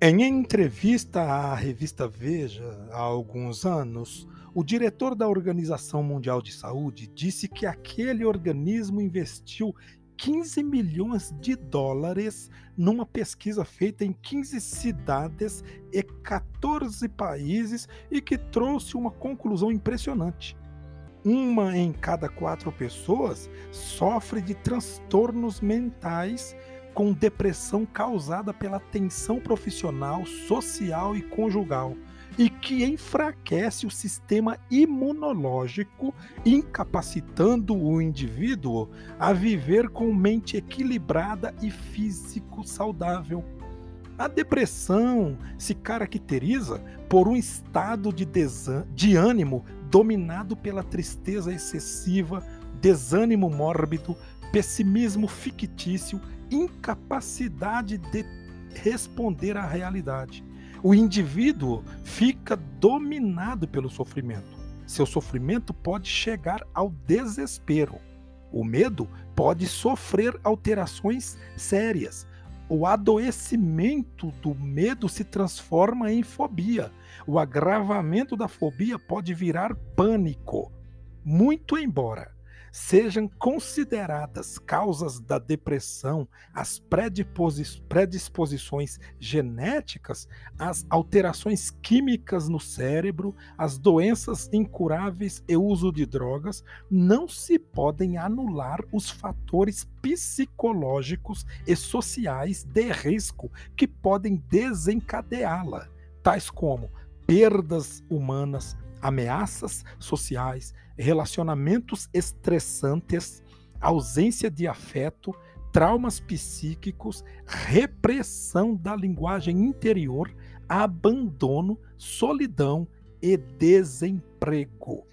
Em entrevista à revista Veja há alguns anos, o diretor da Organização Mundial de Saúde disse que aquele organismo investiu 15 milhões de dólares numa pesquisa feita em 15 cidades e 14 países e que trouxe uma conclusão impressionante. Uma em cada quatro pessoas sofre de transtornos mentais com depressão causada pela tensão profissional, social e conjugal, e que enfraquece o sistema imunológico, incapacitando o indivíduo a viver com mente equilibrada e físico saudável. A depressão se caracteriza por um estado de, de ânimo dominado pela tristeza excessiva, desânimo mórbido, pessimismo fictício incapacidade de responder à realidade. O indivíduo fica dominado pelo sofrimento. Seu sofrimento pode chegar ao desespero. O medo pode sofrer alterações sérias. O adoecimento do medo se transforma em fobia. O agravamento da fobia pode virar pânico. Muito embora sejam consideradas causas da depressão as predisposições genéticas, as alterações químicas no cérebro, as doenças incuráveis e uso de drogas, não se podem anular os fatores psicológicos e sociais de risco que podem desencadeá-la, tais como perdas humanas, ameaças sociais, relacionamentos estressantes, ausência de afeto, traumas psíquicos, repressão da linguagem interior, abandono, solidão e desemprego.